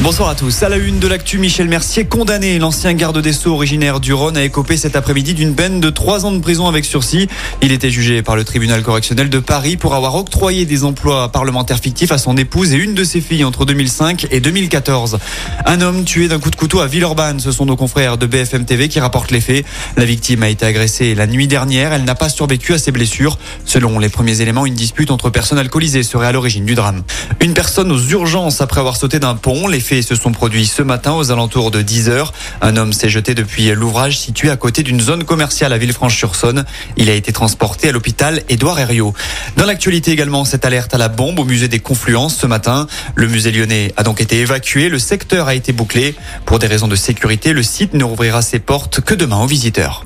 Bonsoir à tous. À la une de l'actu, Michel Mercier, condamné. L'ancien garde des Sceaux originaire du Rhône a écopé cet après-midi d'une peine de trois ans de prison avec sursis. Il était jugé par le tribunal correctionnel de Paris pour avoir octroyé des emplois parlementaires fictifs à son épouse et une de ses filles entre 2005 et 2014. Un homme tué d'un coup de couteau à Villeurbanne. Ce sont nos confrères de BFM TV qui rapportent les faits. La victime a été agressée la nuit dernière. Elle n'a pas survécu à ses blessures. Selon les premiers éléments, une dispute entre personnes alcoolisées serait à l'origine du drame. Une personne aux urgences après avoir sauté d'un pont. Faits se sont produits ce matin aux alentours de 10 heures. Un homme s'est jeté depuis l'ouvrage situé à côté d'une zone commerciale à Villefranche-sur-Saône. Il a été transporté à l'hôpital Édouard Herriot. Dans l'actualité également, cette alerte à la bombe au musée des Confluences ce matin. Le musée lyonnais a donc été évacué. Le secteur a été bouclé. Pour des raisons de sécurité, le site ne rouvrira ses portes que demain aux visiteurs.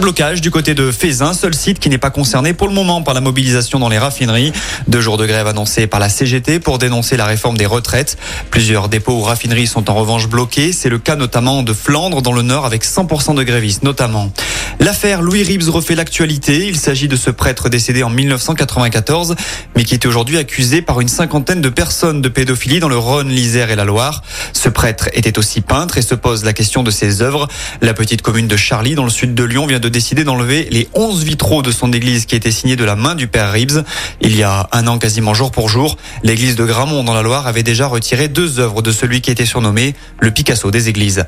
Blocage du côté de Fézin, seul site qui n'est pas concerné pour le moment par la mobilisation dans les raffineries. Deux jours de grève annoncés par la CGT pour dénoncer la réforme des retraites. Plusieurs dépôts ou raffineries sont en revanche bloqués. C'est le cas notamment de Flandre dans le nord avec 100% de grévistes notamment. L'affaire Louis Ribs refait l'actualité. Il s'agit de ce prêtre décédé en 1994, mais qui est aujourd'hui accusé par une cinquantaine de personnes de pédophilie dans le Rhône, l'Isère et la Loire. Ce prêtre était aussi peintre et se pose la question de ses œuvres. La petite commune de Charlie, dans le sud de Lyon, vient de décider d'enlever les 11 vitraux de son église qui étaient signés de la main du père Ribs. Il y a un an, quasiment jour pour jour, l'église de Gramont dans la Loire avait déjà retiré deux œuvres de celui qui était surnommé le Picasso des églises.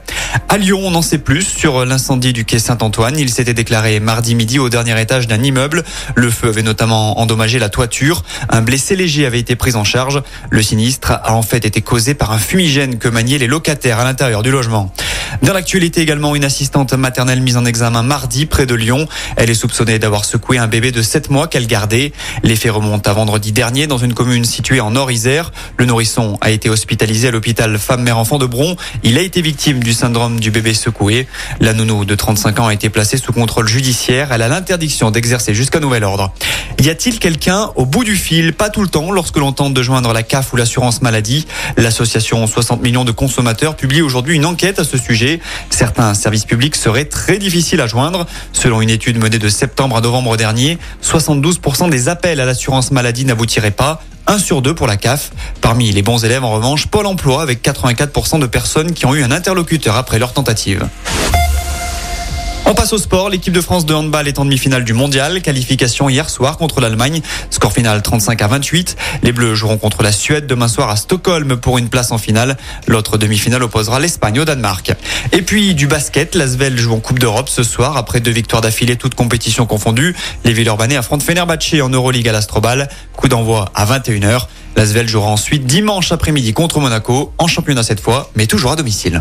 À Lyon, on en sait plus sur l'incendie du quai Saint-Antoine. Il s'était déclaré mardi midi au dernier étage d'un immeuble. Le feu avait notamment endommagé la toiture. Un blessé léger avait été pris en charge. Le sinistre a en fait été causé par un fumigène que maniaient les locataires à l'intérieur du logement. Dans l'actualité également, une assistante maternelle mise en examen mardi près de Lyon. Elle est soupçonnée d'avoir secoué un bébé de 7 mois qu'elle gardait. Les faits remontent à vendredi dernier dans une commune située en Nord-Isère. Le nourrisson a été hospitalisé à l'hôpital femme-mère-enfant de Bron. Il a été victime du syndrome du bébé secoué. La nounou de 35 ans a été placée sous contrôle judiciaire. Elle a l'interdiction d'exercer jusqu'à nouvel ordre. Y a-t-il quelqu'un au bout du fil? Pas tout le temps lorsque l'on tente de joindre la CAF ou l'assurance maladie. L'association 60 millions de consommateurs publie aujourd'hui une enquête à ce sujet. Certains services publics seraient très difficiles à joindre. Selon une étude menée de septembre à novembre dernier, 72% des appels à l'assurance maladie n'aboutiraient pas. 1 sur 2 pour la CAF. Parmi les bons élèves, en revanche, Pôle emploi avec 84% de personnes qui ont eu un interlocuteur après leur tentative. On passe au sport. L'équipe de France de handball est en demi-finale du mondial. Qualification hier soir contre l'Allemagne. Score final 35 à 28. Les Bleus joueront contre la Suède demain soir à Stockholm pour une place en finale. L'autre demi-finale opposera l'Espagne au Danemark. Et puis du basket. L'Asvel joue en Coupe d'Europe ce soir après deux victoires d'affilée toutes compétitions confondues. Les Villeurbanais affrontent Fenerbahçe en Euroleague à l'Astrobal. Coup d'envoi à 21h. L'Asvel jouera ensuite dimanche après-midi contre Monaco, en championnat cette fois, mais toujours à domicile.